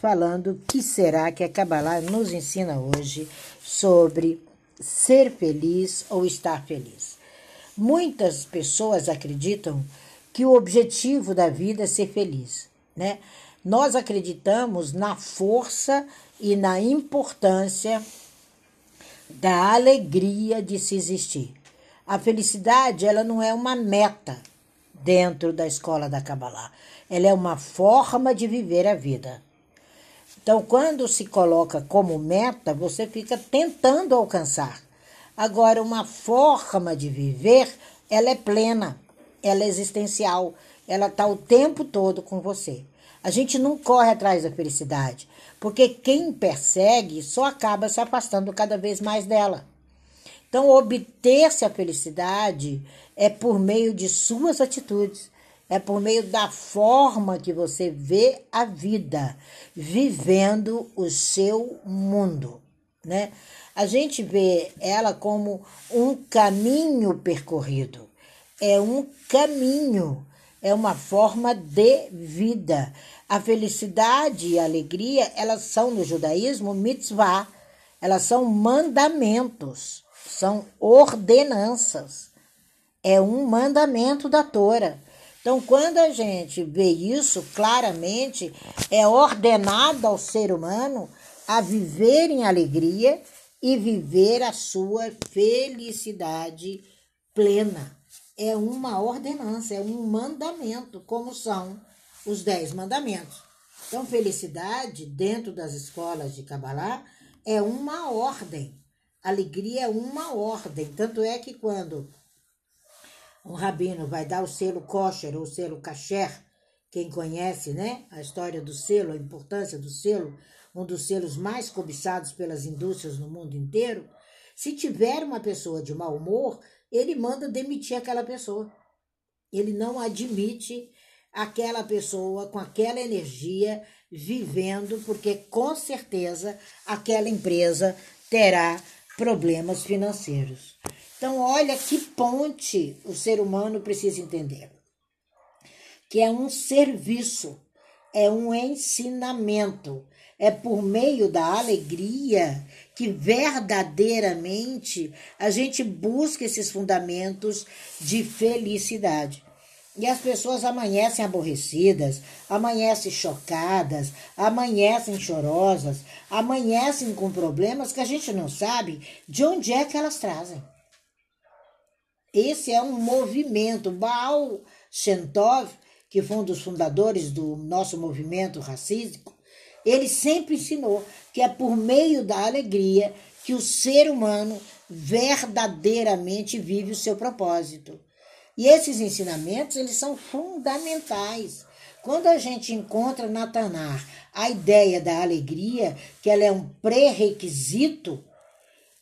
falando que será que a Kabbalah nos ensina hoje sobre ser feliz ou estar feliz. Muitas pessoas acreditam que o objetivo da vida é ser feliz, né? Nós acreditamos na força e na importância da alegria de se existir. A felicidade, ela não é uma meta dentro da escola da Kabbalah. Ela é uma forma de viver a vida. Então, quando se coloca como meta, você fica tentando alcançar. Agora, uma forma de viver, ela é plena, ela é existencial, ela está o tempo todo com você. A gente não corre atrás da felicidade, porque quem persegue só acaba se afastando cada vez mais dela. Então, obter-se a felicidade é por meio de suas atitudes, é por meio da forma que você vê a vida, vivendo o seu mundo, né? A gente vê ela como um caminho percorrido, é um caminho, é uma forma de vida. A felicidade e a alegria, elas são no judaísmo mitzvah, elas são mandamentos, são ordenanças. É um mandamento da Torá. Então, quando a gente vê isso claramente, é ordenado ao ser humano a viver em alegria e viver a sua felicidade plena. É uma ordenança, é um mandamento, como são os dez mandamentos. Então, felicidade dentro das escolas de Kabbalah é uma ordem. Alegria é uma ordem. Tanto é que quando um rabino vai dar o selo kosher ou selo kasher, quem conhece, né, a história do selo, a importância do selo, um dos selos mais cobiçados pelas indústrias no mundo inteiro, se tiver uma pessoa de mau humor, ele manda demitir aquela pessoa. Ele não admite aquela pessoa com aquela energia vivendo, porque com certeza aquela empresa terá problemas financeiros. Então, olha que ponte o ser humano precisa entender. Que é um serviço, é um ensinamento, é por meio da alegria que verdadeiramente a gente busca esses fundamentos de felicidade. E as pessoas amanhecem aborrecidas, amanhecem chocadas, amanhecem chorosas, amanhecem com problemas que a gente não sabe de onde é que elas trazem. Esse é um movimento. Baal Shentov, que foi um dos fundadores do nosso movimento racístico, ele sempre ensinou que é por meio da alegria que o ser humano verdadeiramente vive o seu propósito. E esses ensinamentos, eles são fundamentais. Quando a gente encontra na Tanar a ideia da alegria, que ela é um pré-requisito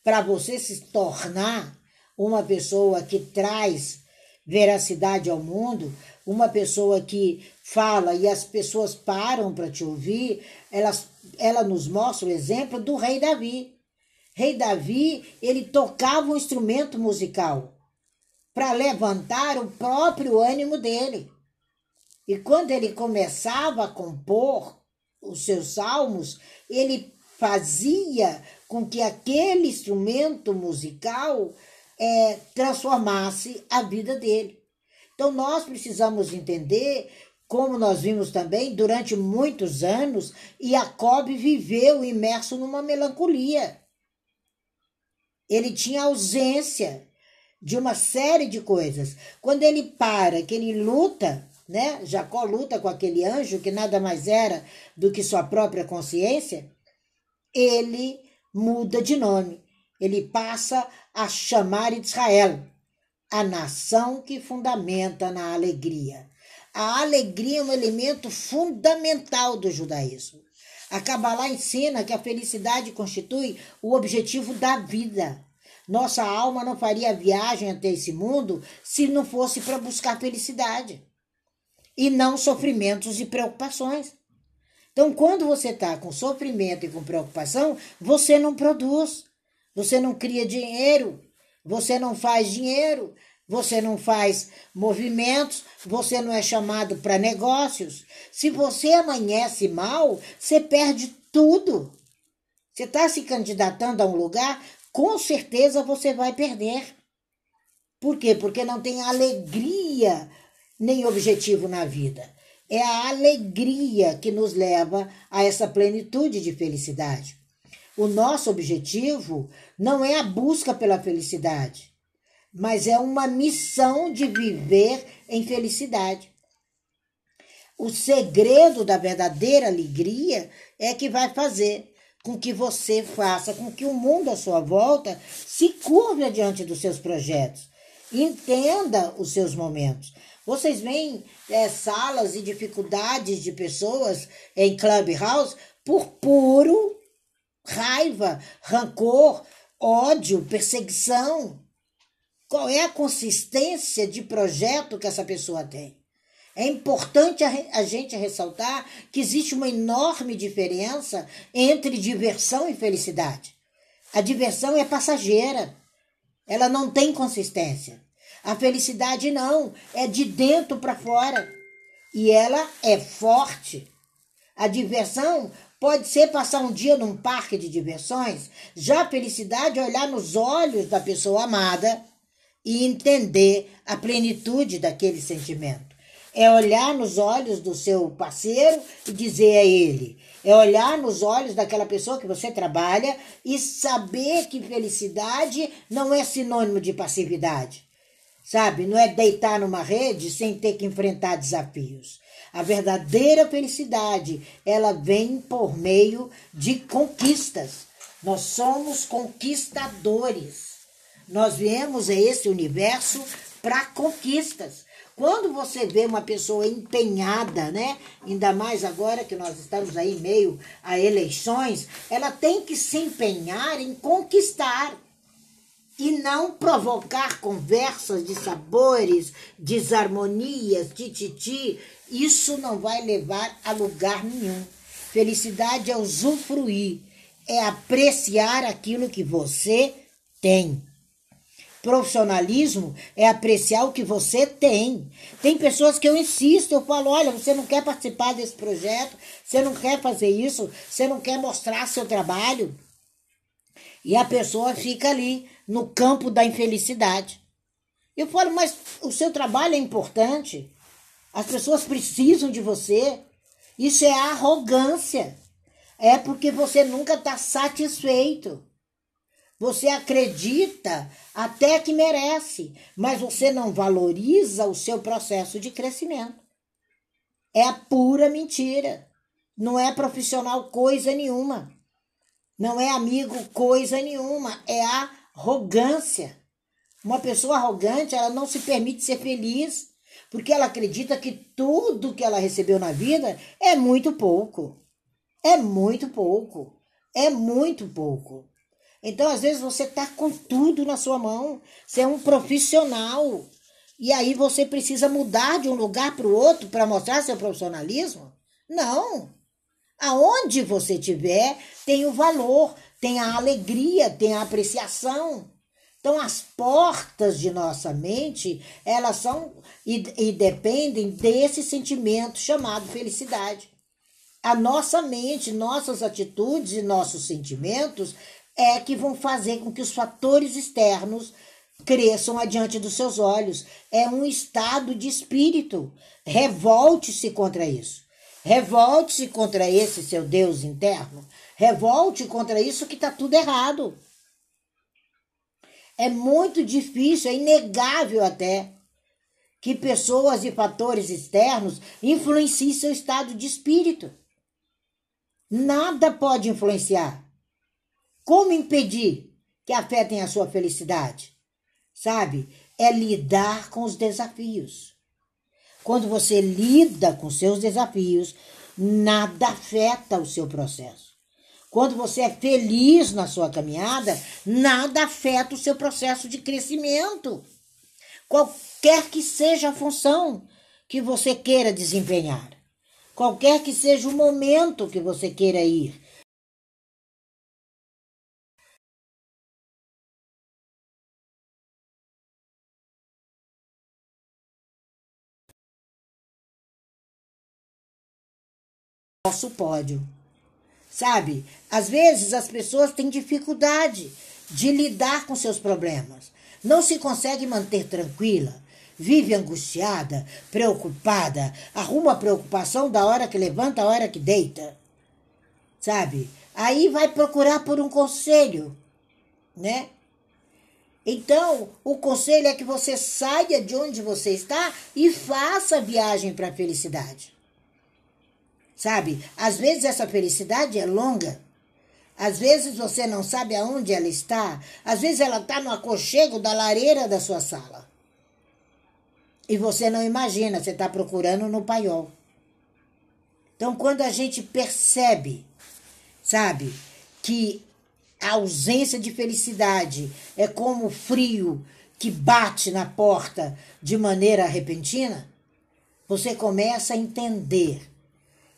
para você se tornar uma pessoa que traz veracidade ao mundo, uma pessoa que fala e as pessoas param para te ouvir, elas, ela nos mostra o exemplo do rei Davi. Rei Davi, ele tocava um instrumento musical para levantar o próprio ânimo dele. E quando ele começava a compor os seus salmos, ele fazia com que aquele instrumento musical é, transformasse a vida dele. Então nós precisamos entender, como nós vimos também durante muitos anos, Jacob viveu imerso numa melancolia. Ele tinha ausência de uma série de coisas. Quando ele para, que ele luta, né? Jacó luta com aquele anjo que nada mais era do que sua própria consciência, ele muda de nome. Ele passa a chamar Israel, a nação que fundamenta na alegria. A alegria é um elemento fundamental do judaísmo. A Kabbalah ensina que a felicidade constitui o objetivo da vida. Nossa alma não faria viagem até esse mundo se não fosse para buscar felicidade e não sofrimentos e preocupações. Então, quando você está com sofrimento e com preocupação, você não produz. Você não cria dinheiro, você não faz dinheiro, você não faz movimentos, você não é chamado para negócios. Se você amanhece mal, você perde tudo. Você está se candidatando a um lugar, com certeza você vai perder. Por quê? Porque não tem alegria nem objetivo na vida. É a alegria que nos leva a essa plenitude de felicidade. O nosso objetivo não é a busca pela felicidade, mas é uma missão de viver em felicidade. O segredo da verdadeira alegria é que vai fazer com que você faça com que o mundo à sua volta se curve diante dos seus projetos. Entenda os seus momentos. Vocês veem é, salas e dificuldades de pessoas em Clubhouse por puro raiva, rancor, ódio, perseguição. Qual é a consistência de projeto que essa pessoa tem? É importante a, gente ressaltar que existe uma enorme diferença entre diversão e felicidade. A diversão é passageira, ela não tem consistência. A felicidade não, é de dentro para fora e ela é forte. A diversão pode ser passar um dia num parque de diversões, já a felicidade é olhar nos olhos da pessoa amada e entender a plenitude daquele sentimento é olhar nos olhos do seu parceiro e dizer a ele. É olhar nos olhos daquela pessoa que você trabalha e saber que felicidade não é sinônimo de passividade. Sabe? Não é deitar numa rede sem ter que enfrentar desafios. A verdadeira felicidade, ela vem por meio de conquistas. Nós somos conquistadores. Nós viemos a esse universo para conquistas. Quando você vê uma pessoa empenhada, né? Ainda mais agora que nós estamos aí meio a eleições, ela tem que se empenhar em conquistar e não provocar conversas de sabores, desarmonias, tititi. Isso não vai levar a lugar nenhum. Felicidade é usufruir, é apreciar aquilo que você tem. Profissionalismo é apreciar o que você tem. Tem pessoas que eu insisto, eu falo: olha, você não quer participar desse projeto, você não quer fazer isso, você não quer mostrar seu trabalho. E a pessoa fica ali no campo da infelicidade. Eu falo, mas o seu trabalho é importante. As pessoas precisam de você. Isso é arrogância. É porque você nunca está satisfeito. Você acredita até que merece, mas você não valoriza o seu processo de crescimento. É a pura mentira. Não é profissional coisa nenhuma. Não é amigo coisa nenhuma. É arrogância. Uma pessoa arrogante, ela não se permite ser feliz, porque ela acredita que tudo que ela recebeu na vida é muito pouco. É muito pouco. É muito pouco. Então, às vezes, você está com tudo na sua mão. Você é um profissional. E aí você precisa mudar de um lugar para o outro para mostrar seu profissionalismo? Não. Aonde você estiver, tem o valor, tem a alegria, tem a apreciação. Então, as portas de nossa mente, elas são e, e dependem desse sentimento chamado felicidade. A nossa mente, nossas atitudes e nossos sentimentos é que vão fazer com que os fatores externos cresçam adiante dos seus olhos. É um estado de espírito. Revolte-se contra isso. Revolte-se contra esse seu Deus interno. Revolte contra isso que está tudo errado. É muito difícil, é inegável até, que pessoas e fatores externos influenciem seu estado de espírito. Nada pode influenciar. Como impedir que afetem a sua felicidade? Sabe? É lidar com os desafios. Quando você lida com seus desafios, nada afeta o seu processo. Quando você é feliz na sua caminhada, nada afeta o seu processo de crescimento. Qualquer que seja a função que você queira desempenhar, qualquer que seja o momento que você queira ir. Nosso pódio. Sabe? Às vezes as pessoas têm dificuldade de lidar com seus problemas. Não se consegue manter tranquila. Vive angustiada, preocupada, arruma preocupação da hora que levanta, a hora que deita. Sabe? Aí vai procurar por um conselho, né? Então, o conselho é que você saia de onde você está e faça a viagem para a felicidade. Sabe? Às vezes essa felicidade é longa. Às vezes você não sabe aonde ela está. Às vezes ela está no aconchego da lareira da sua sala. E você não imagina, você está procurando no paiol. Então, quando a gente percebe, sabe, que a ausência de felicidade é como o frio que bate na porta de maneira repentina, você começa a entender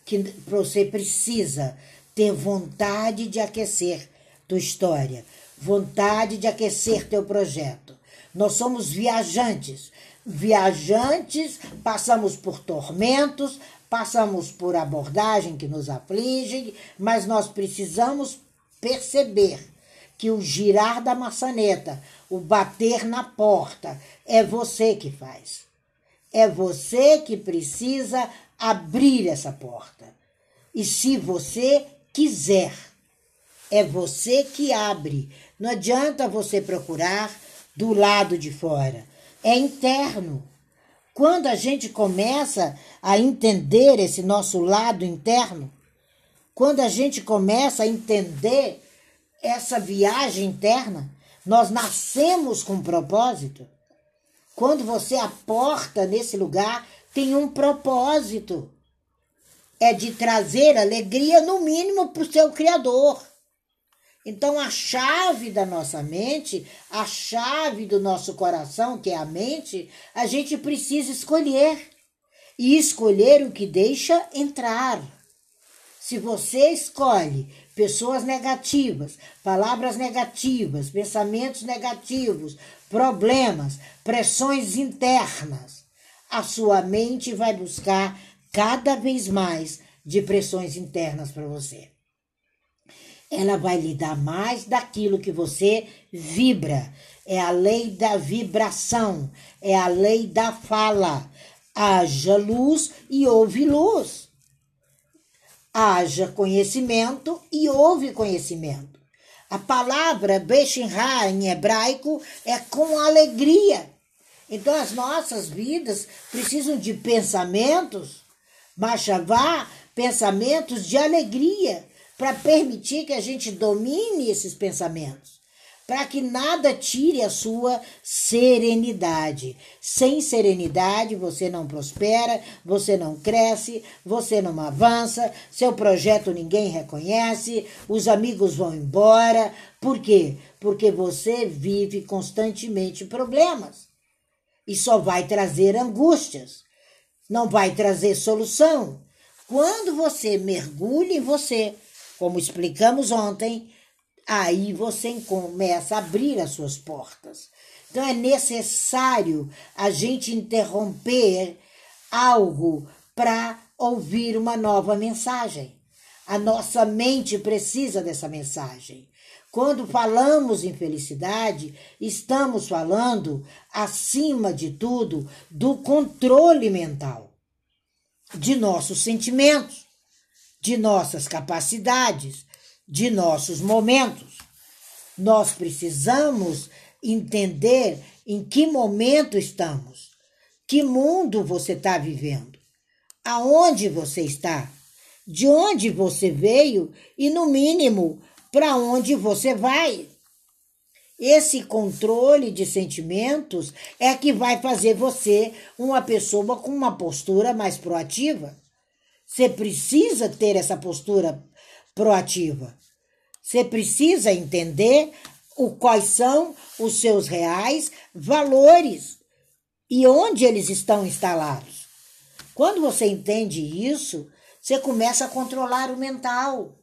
que você precisa ter vontade de aquecer tua história, vontade de aquecer teu projeto. Nós somos viajantes. Viajantes, passamos por tormentos, passamos por abordagem que nos aflige, mas nós precisamos perceber que o girar da maçaneta, o bater na porta, é você que faz. É você que precisa abrir essa porta. E se você quiser, é você que abre. Não adianta você procurar do lado de fora. É interno. Quando a gente começa a entender esse nosso lado interno, quando a gente começa a entender essa viagem interna, nós nascemos com um propósito. Quando você aporta nesse lugar, tem um propósito. É de trazer alegria, no mínimo, para o seu Criador. Então, a chave da nossa mente, a chave do nosso coração, que é a mente, a gente precisa escolher. E escolher o que deixa entrar. Se você escolhe pessoas negativas, palavras negativas, pensamentos negativos, problemas, pressões internas, a sua mente vai buscar cada vez mais de pressões internas para você. Ela vai lhe dar mais daquilo que você vibra. É a lei da vibração, é a lei da fala. Haja luz e ouve luz haja conhecimento e houve conhecimento. A palavra Beshinra em hebraico é com alegria. Então as nossas vidas precisam de pensamentos, machavá, pensamentos de alegria, para permitir que a gente domine esses pensamentos para que nada tire a sua serenidade. Sem serenidade, você não prospera, você não cresce, você não avança, seu projeto ninguém reconhece, os amigos vão embora. Por quê? Porque você vive constantemente problemas e só vai trazer angústias, não vai trazer solução. Quando você mergulha em você, como explicamos ontem, aí você começa a abrir as suas portas. Então é necessário a gente interromper algo para ouvir uma nova mensagem. A nossa mente precisa dessa mensagem. Quando falamos em felicidade, estamos falando, acima de tudo, do controle mental, de nossos sentimentos, de nossas capacidades, de nossos momentos. Nós precisamos entender em que momento estamos, que mundo você está vivendo, aonde você está, de onde você veio e, no mínimo, para onde você vai. Esse controle de sentimentos é que vai fazer você uma pessoa com uma postura mais proativa. Você precisa ter essa postura proativa. Você precisa entender o, quais são os seus reais valores e onde eles estão instalados. Quando você entende isso, você começa a controlar o mental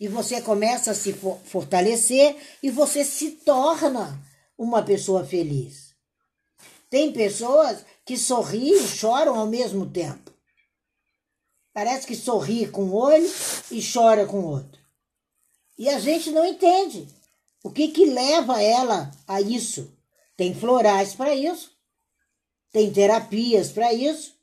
e você começa a se fortalecer e você se torna uma pessoa feliz. Tem pessoas que sorriem e choram ao mesmo tempo. Parece que sorri com um olho e chora com o outro. E a gente não entende o que, que leva ela a isso. Tem florais para isso, tem terapias para isso.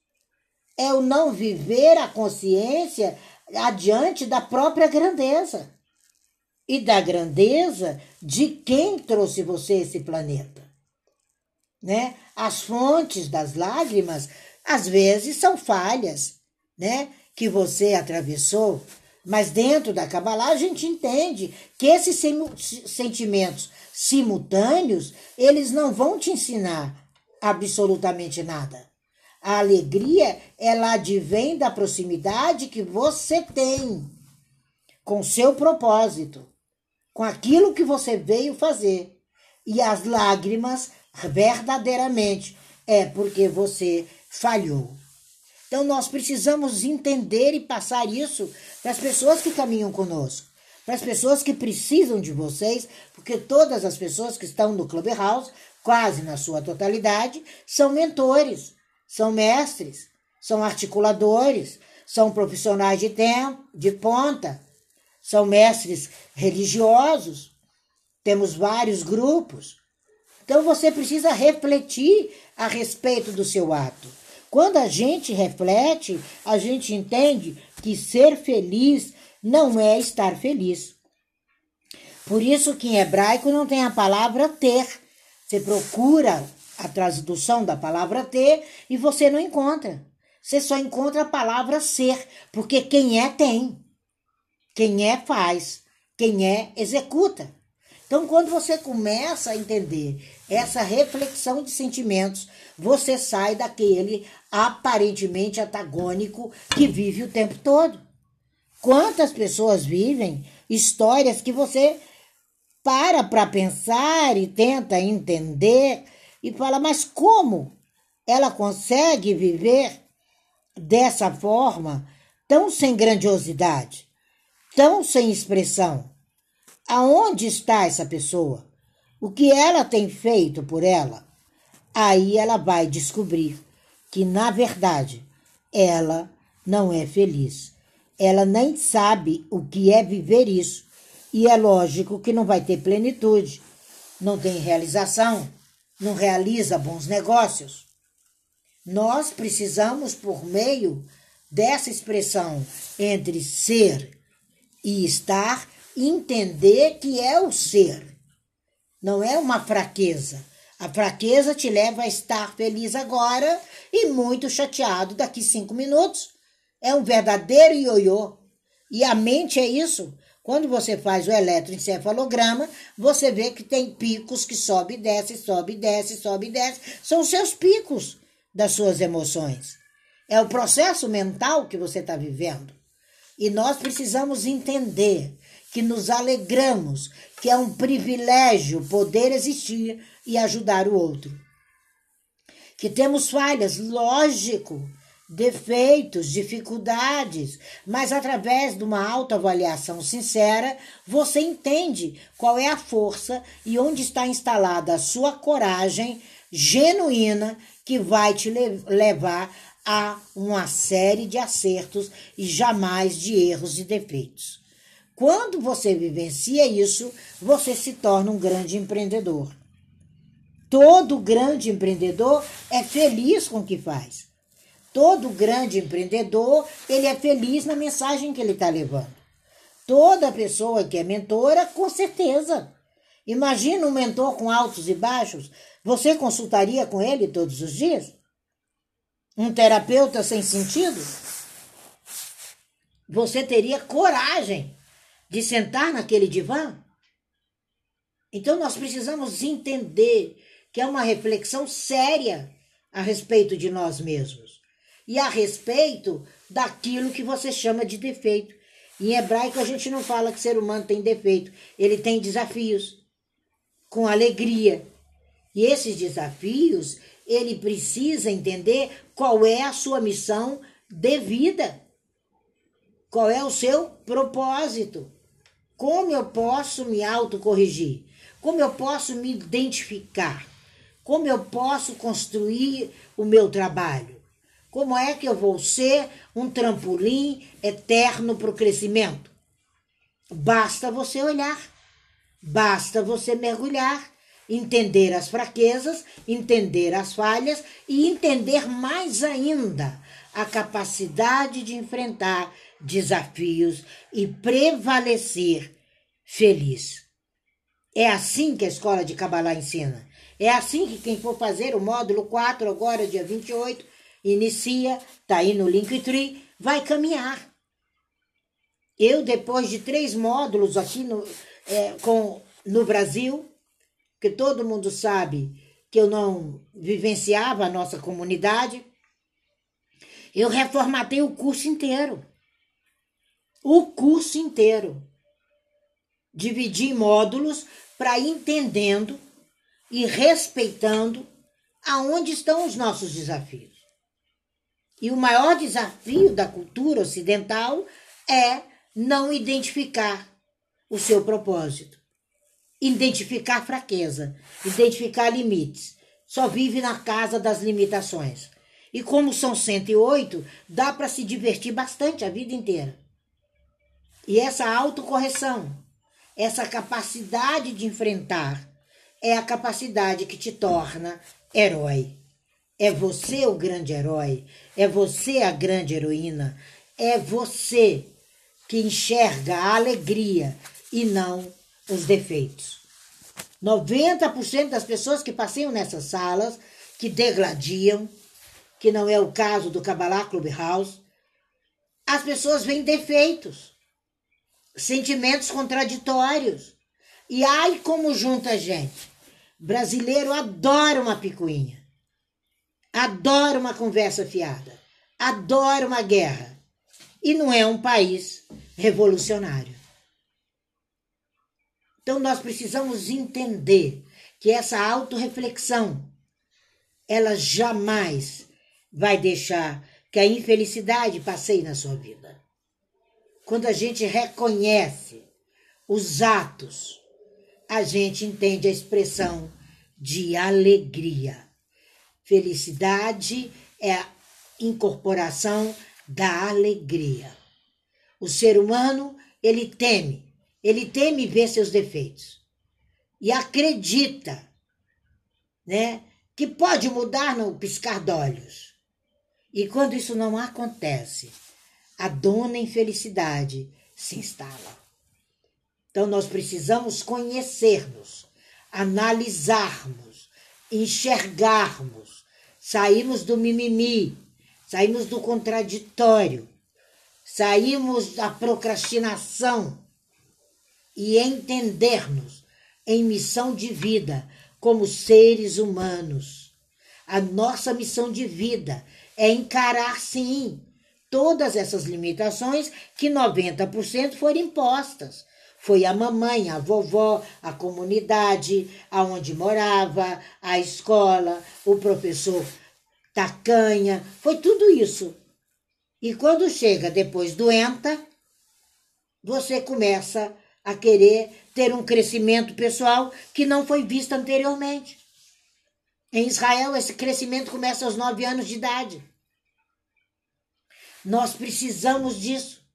É o não viver a consciência adiante da própria grandeza e da grandeza de quem trouxe você esse planeta. Né? As fontes das lágrimas às vezes são falhas, né, que você atravessou, mas dentro da Kabbalah a gente entende que esses sentimentos simultâneos, eles não vão te ensinar absolutamente nada. A alegria, ela advém da proximidade que você tem com seu propósito, com aquilo que você veio fazer. E as lágrimas, verdadeiramente, é porque você falhou. Então nós precisamos entender e passar isso para as pessoas que caminham conosco, para as pessoas que precisam de vocês, porque todas as pessoas que estão no Clubhouse, quase na sua totalidade, são mentores, são mestres, são articuladores, são profissionais de tempo, de ponta, são mestres religiosos. Temos vários grupos. Então você precisa refletir a respeito do seu ato. Quando a gente reflete, a gente entende que ser feliz não é estar feliz. Por isso que em hebraico não tem a palavra ter. Você procura a tradução da palavra ter e você não encontra. Você só encontra a palavra ser, porque quem é tem. Quem é faz, quem é executa. Então, quando você começa a entender essa reflexão de sentimentos, você sai daquele aparentemente antagônico que vive o tempo todo. Quantas pessoas vivem histórias que você para para pensar e tenta entender e fala, mas como ela consegue viver dessa forma, tão sem grandiosidade, tão sem expressão? Aonde está essa pessoa? O que ela tem feito por ela? Aí ela vai descobrir que, na verdade, ela não é feliz. Ela nem sabe o que é viver isso. E é lógico que não vai ter plenitude, não tem realização, não realiza bons negócios. Nós precisamos, por meio dessa expressão entre ser e estar, entender que é o ser. Não é uma fraqueza. A fraqueza te leva a estar feliz agora e muito chateado daqui cinco minutos. É um verdadeiro ioiô. E a mente é isso. Quando você faz o eletroencefalograma, você vê que tem picos que sobe e desce, sobe e desce, sobe e desce. São seus picos das suas emoções. É o processo mental que você está vivendo. E nós precisamos entender que nos alegramos, que é um privilégio poder existir e ajudar o outro. Que temos falhas, lógico, defeitos, dificuldades, mas através de uma autoavaliação sincera, você entende qual é a força e onde está instalada a sua coragem genuína que vai te levar a uma série de acertos e jamais de erros e defeitos. Quando você vivencia isso, você se torna um grande empreendedor. Todo grande empreendedor é feliz com o que faz. Todo grande empreendedor, ele é feliz na mensagem que ele está levando. Toda pessoa que é mentora, com certeza. Imagina um mentor com altos e baixos. Você consultaria com ele todos os dias? Um terapeuta sem sentido? Você teria coragem de sentar naquele divã? Então nós precisamos entender que é uma reflexão séria a respeito de nós mesmos e a respeito daquilo que você chama de defeito. Em hebraico a gente não fala que ser humano tem defeito, ele tem desafios com alegria. E esses desafios, ele precisa entender qual é a sua missão de vida. Qual é o seu propósito? Como eu posso me autocorrigir? Como eu posso me identificar? Como eu posso construir o meu trabalho? Como é que eu vou ser um trampolim eterno para o crescimento? Basta você olhar, basta você mergulhar, entender as fraquezas, entender as falhas e entender mais ainda a capacidade de enfrentar desafios e prevalecer feliz. É assim que a escola de Kabbalah ensina. É assim que quem for fazer o módulo 4, agora dia 28, inicia, tá aí no Linktree, vai caminhar. Eu, depois de três módulos aqui no, é, com, no Brasil, que todo mundo sabe que eu não vivenciava a nossa comunidade, eu reformatei o curso inteiro. O curso inteiro. Dividi em módulos para entendendo e respeitando aonde estão os nossos desafios. E o maior desafio da cultura ocidental é não identificar o seu propósito, identificar fraqueza, identificar limites. Só vive na casa das limitações. E como são 108, dá para se divertir bastante a vida inteira. E essa autocorreção, essa capacidade de enfrentar, é a capacidade que te torna herói. É você o grande herói, é você a grande heroína, é você que enxerga a alegria e não os defeitos. 90% das pessoas que passeiam nessas salas, que degladiam, que não é o caso do Kabbalah Clubhouse, as pessoas veem defeitos, sentimentos contraditórios. E ai como junta gente. Brasileiro adora uma picuinha, adora uma conversa fiada, adora uma guerra. E não é um país revolucionário. Então nós precisamos entender que essa autorreflexão ela jamais vai deixar que a infelicidade passeie na sua vida. Quando a gente reconhece os atos, a gente entende a expressão de alegria. Felicidade é a incorporação da alegria. O ser humano, ele teme, ele teme ver seus defeitos e acredita, né, que pode mudar no piscar de olhos. E quando isso não acontece, a dona infelicidade se instala. Então nós precisamos conhecer-nos, analisarmos, enxergarmos, sairmos do mimimi, sairmos do contraditório, sairmos da procrastinação e entendermos em missão de vida como seres humanos. A nossa missão de vida é encarar, sim, todas essas limitações que 90% foram impostas. Foi a mamãe, a vovó, a comunidade, aonde morava, a escola, o professor tacanha, foi tudo isso. E quando chega depois doenta, você começa a querer ter um crescimento pessoal que não foi visto anteriormente. Em Israel, esse crescimento começa aos nove anos de idade. Nós precisamos disso.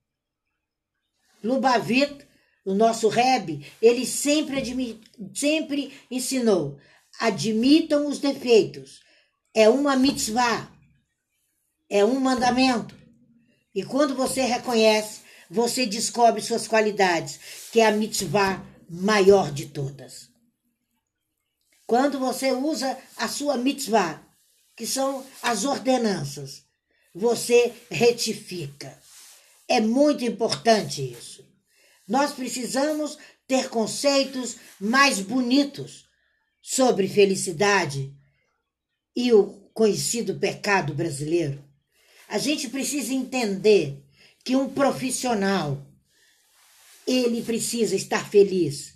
Lubavitch, o nosso Rebbe, ele sempre, sempre ensinou: admitam os defeitos. É uma mitzvah, é um mandamento. E quando você reconhece, você descobre suas qualidades, que é a mitzvah maior de todas. Quando você usa a sua mitzvah, que são as ordenanças, você retifica. É muito importante isso. Nós precisamos ter conceitos mais bonitos sobre felicidade e o conhecido pecado brasileiro. A gente precisa entender que um profissional ele precisa estar feliz.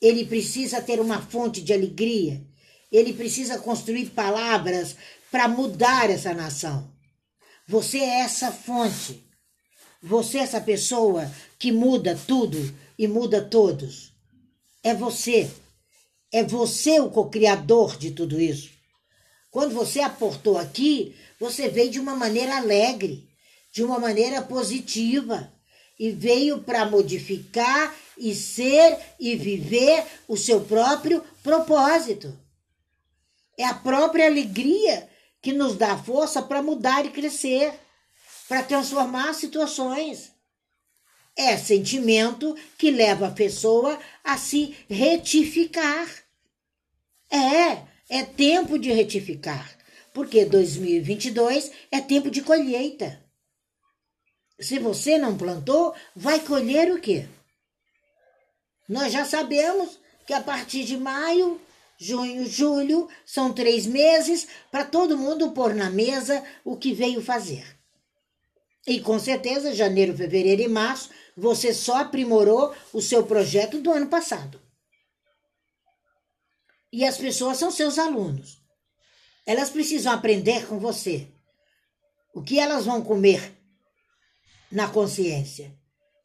Ele precisa ter uma fonte de alegria. Ele precisa construir palavras para mudar essa nação. Você é essa fonte. Você é essa pessoa que muda tudo e muda todos. É você. É você o co-criador de tudo isso. Quando você aportou aqui, você veio de uma maneira alegre, de uma maneira positiva e veio para modificar e ser e viver o seu próprio propósito. É a própria alegria que nos dá força para mudar e crescer, para transformar situações. É sentimento que leva a pessoa a se retificar. É, é tempo de retificar, porque 2022 é tempo de colheita. Se você não plantou, vai colher o quê? Nós já sabemos que a partir de maio, junho, julho, são três meses para todo mundo pôr na mesa o que veio fazer. E com certeza, janeiro, fevereiro e março, você só aprimorou o seu projeto do ano passado. E as pessoas são seus alunos. Elas precisam aprender com você. O que elas vão comer na consciência.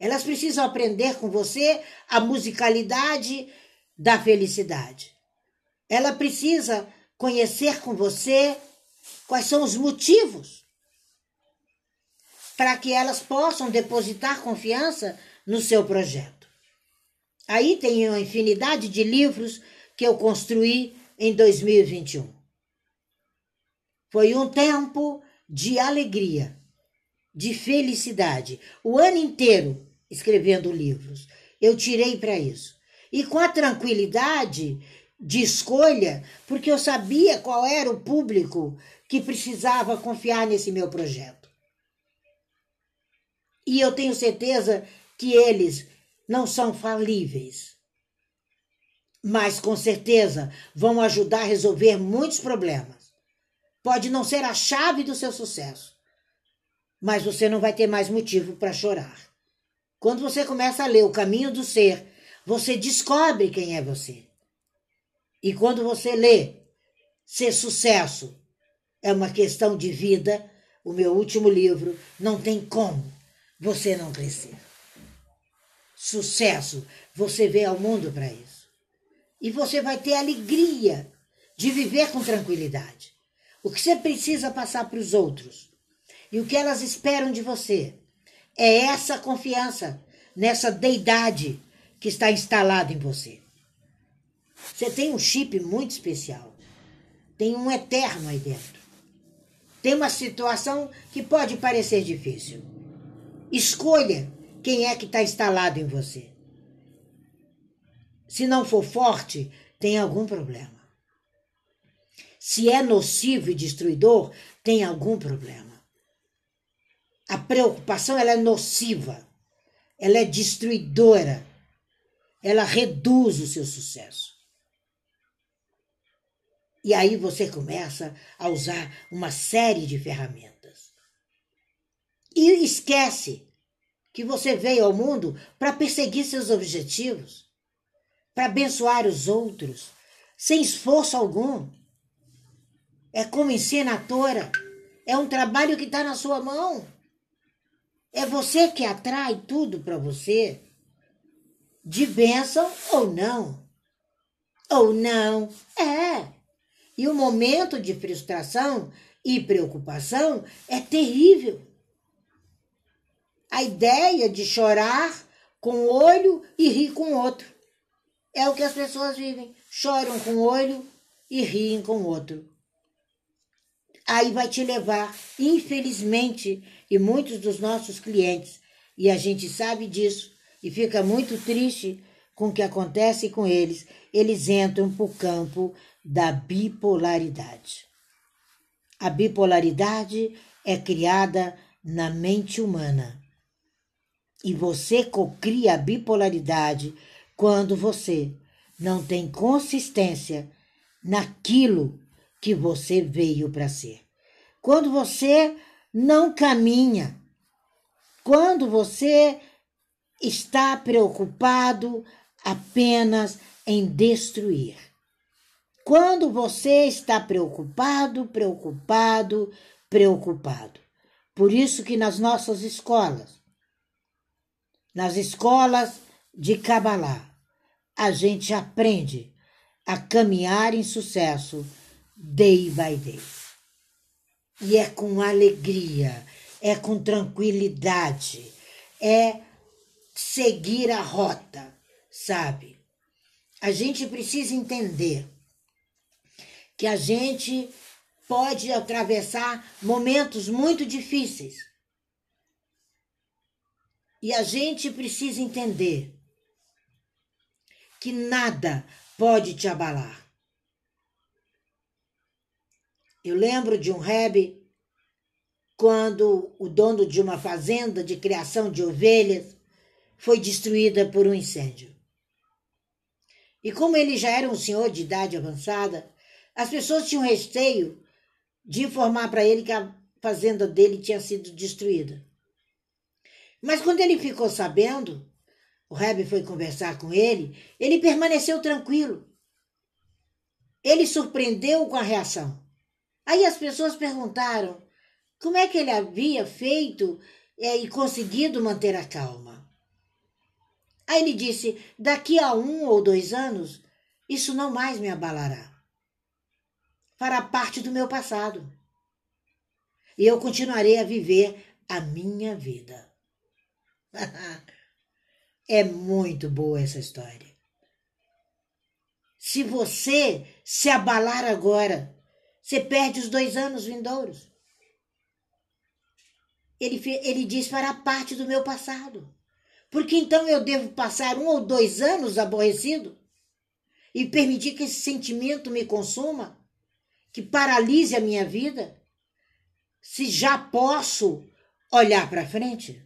Elas precisam aprender com você a musicalidade da felicidade. Ela precisa conhecer com você quais são os motivos para que elas possam depositar confiança no seu projeto. Aí tem uma infinidade de livros que eu construí em 2021. Foi um tempo de alegria de felicidade. O ano inteiro escrevendo livros. Eu tirei para isso. E com a tranquilidade de escolha, porque eu sabia qual era o público que precisava confiar nesse meu projeto. E eu tenho certeza que eles não são falíveis, mas com certeza vão ajudar a resolver muitos problemas. Pode não ser a chave do seu sucesso, mas você não vai ter mais motivo para chorar. Quando você começa a ler O Caminho do Ser, você descobre quem é você. E quando você lê Ser Sucesso é uma questão de vida, o meu último livro, não tem como você não crescer. Sucesso, você vê ao mundo para isso. E você vai ter alegria de viver com tranquilidade. O que você precisa passar para os outros e o que elas esperam de você. É essa confiança nessa deidade que está instalada em você. Você tem um chip muito especial. Tem um eterno aí dentro. Tem uma situação que pode parecer difícil. Escolha quem é que está instalado em você. Se não for forte, tem algum problema. Se é nocivo e destruidor, tem algum problema. A preocupação ela é nociva, ela é destruidora, ela reduz o seu sucesso. E aí você começa a usar uma série de ferramentas. E esquece que você veio ao mundo para perseguir seus objetivos, para abençoar os outros, sem esforço algum. É como ensina a Tora, é um trabalho que está na sua mão. É você que atrai tudo para você, de bênção ou não. Ou não, é. E o momento de frustração e preocupação é terrível. A ideia de chorar com um olho e rir com o outro. É o que as pessoas vivem. Choram com um olho e riem com o outro. Aí vai te levar, infelizmente, e muitos dos nossos clientes, e a gente sabe disso e fica muito triste com o que acontece com eles, eles entram para o campo da bipolaridade. A bipolaridade é criada na mente humana. E você cocria a bipolaridade quando você não tem consistência naquilo que você veio para ser. Quando você não caminha. Quando você está preocupado apenas em destruir. Quando você está preocupado, preocupado, preocupado. Por isso que nas nossas escolas, nas escolas de Kabbalah, a gente aprende a caminhar em sucesso day by day. E é com alegria, é com tranquilidade, é seguir a rota, sabe? A gente precisa entender que a gente pode atravessar momentos muito difíceis. E a gente precisa entender que nada pode te abalar. Eu lembro de um rebe quando o dono de uma fazenda de criação de ovelhas foi destruída por um incêndio. E como ele já era um senhor de idade avançada, as pessoas tinham receio de informar para ele que a fazenda dele tinha sido destruída. Mas quando ele ficou sabendo, o Rebbe foi conversar com ele, ele permaneceu tranquilo. Ele surpreendeu com a reação. Aí as pessoas perguntaram como é que ele havia feito é, e conseguido manter a calma. Aí ele disse: daqui a um ou dois anos, isso não mais me abalará. Fará parte do meu passado. E eu continuarei a viver a minha vida. é muito boa essa história. Se você se abalar agora, você perde os dois anos vindouros. Ele, ele diz: fará parte do meu passado. Porque então eu devo passar um ou dois anos aborrecido e permitir que esse sentimento me consuma, que paralise a minha vida? Se já posso olhar para frente?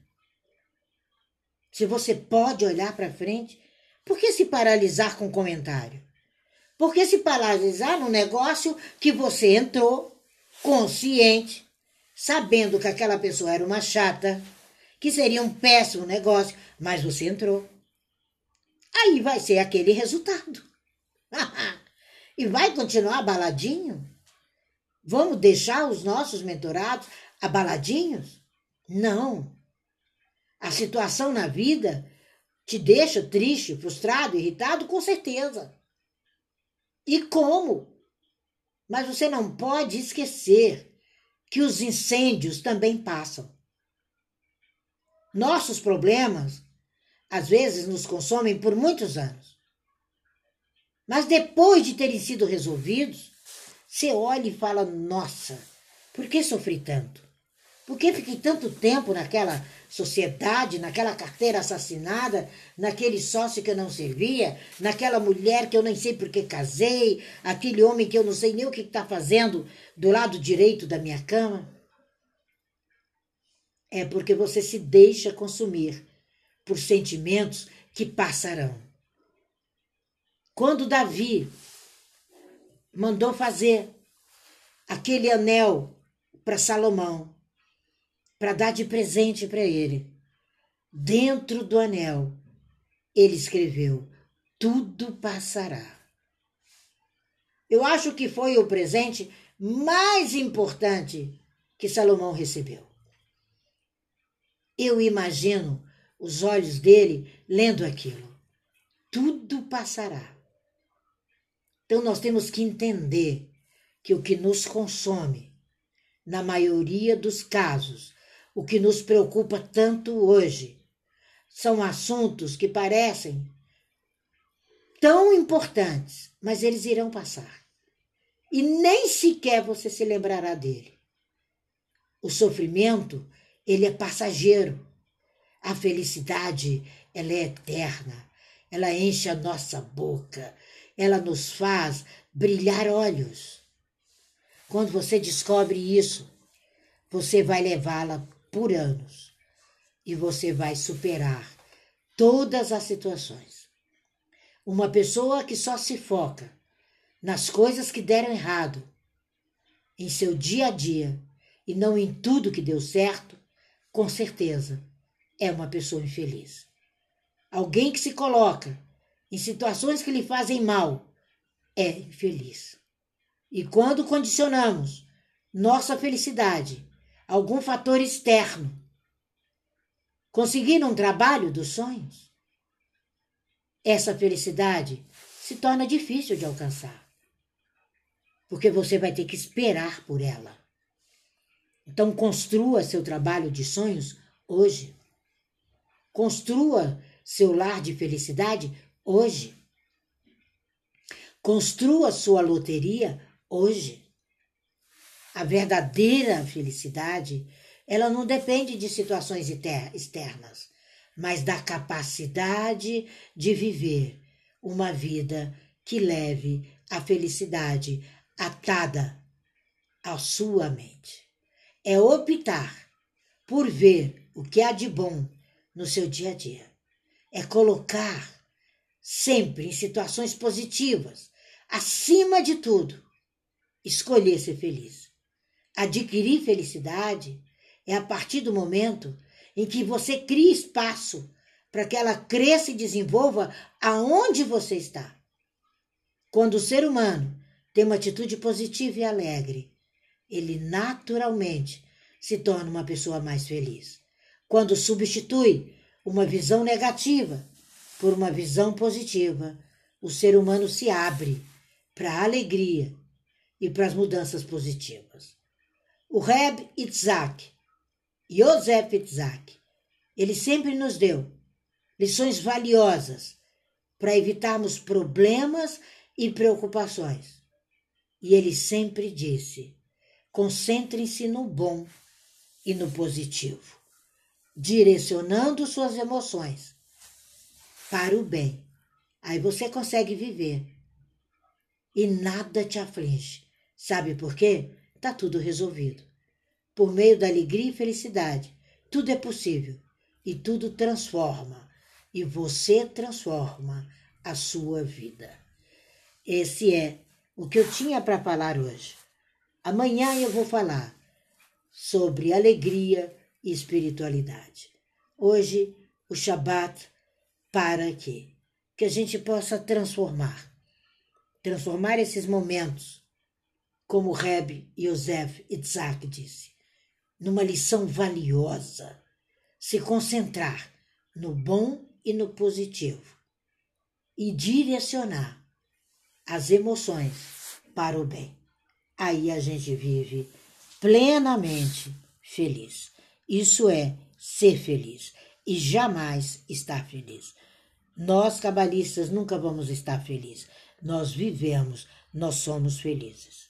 Se você pode olhar para frente, por que se paralisar com comentário? Porque se paralisar num negócio que você entrou consciente, sabendo que aquela pessoa era uma chata, que seria um péssimo negócio, mas você entrou. Aí vai ser aquele resultado. e vai continuar abaladinho? Vamos deixar os nossos mentorados abaladinhos? Não. A situação na vida te deixa triste, frustrado, irritado, com certeza. E como? Mas você não pode esquecer que os incêndios também passam. Nossos problemas, às vezes, nos consomem por muitos anos. Mas depois de terem sido resolvidos, você olha e fala: Nossa, por que sofri tanto? Por que fiquei tanto tempo naquela sociedade, naquela carteira assassinada, naquele sócio que eu não servia, naquela mulher que eu nem sei por que casei, aquele homem que eu não sei nem o que está fazendo do lado direito da minha cama? É porque você se deixa consumir por sentimentos que passarão. Quando Davi mandou fazer aquele anel para Salomão, para dar de presente para ele. Dentro do anel, ele escreveu: Tudo passará. Eu acho que foi o presente mais importante que Salomão recebeu. Eu imagino os olhos dele lendo aquilo. Tudo passará. Então nós temos que entender que o que nos consome, na maioria dos casos, o que nos preocupa tanto hoje. São assuntos que parecem tão importantes, mas eles irão passar. E nem sequer você se lembrará dele. O sofrimento, ele é passageiro. A felicidade, ela é eterna. Ela enche a nossa boca. Ela nos faz brilhar olhos. Quando você descobre isso, você vai levá-la por anos e você vai superar todas as situações. Uma pessoa que só se foca nas coisas que deram errado, em seu dia a dia e não em tudo que deu certo, com certeza é uma pessoa infeliz. Alguém que se coloca em situações que lhe fazem mal é infeliz. E quando condicionamos nossa felicidade algum fator externo. Conseguir um trabalho dos sonhos? Essa felicidade se torna difícil de alcançar. porque você vai ter que esperar por ela. Então, construa seu trabalho de sonhos hoje. Construa seu lar de felicidade hoje. Construa sua loteria hoje. A verdadeira felicidade, ela não depende de situações externas, mas da capacidade de viver uma vida que leve a felicidade atada à sua mente. É optar por ver o que há de bom no seu dia a dia. É colocar sempre em situações positivas, acima de tudo, escolher ser feliz. Adquirir felicidade é a partir do momento em que você cria espaço para que ela cresça e desenvolva aonde você está. Quando o ser humano tem uma atitude positiva e alegre, ele naturalmente se torna uma pessoa mais feliz. Quando substitui uma visão negativa por uma visão positiva, o ser humano se abre para a alegria e para as mudanças positivas. O Reb Itzhak, Yosef Itzhak, ele sempre nos deu lições valiosas para evitarmos problemas e preocupações. E ele sempre disse: concentrem-se no bom e no positivo, direcionando suas emoções para o bem. Aí você consegue viver e nada te aflige. Sabe por quê? Tá tudo resolvido. Por meio da alegria e felicidade, tudo é possível e tudo transforma. E você transforma a sua vida. Esse é o que eu tinha para falar hoje. Amanhã eu vou falar sobre alegria e espiritualidade. Hoje, o Shabat para quê? Que a gente possa transformar. Transformar esses momentos, como Reb Yosef Itzhak disse, numa lição valiosa. Se concentrar no bom e no positivo e direcionar as emoções para o bem. Aí a gente vive plenamente feliz. Isso é ser feliz e jamais estar feliz. Nós, cabalistas, nunca vamos estar felizes. Nós vivemos, nós somos felizes.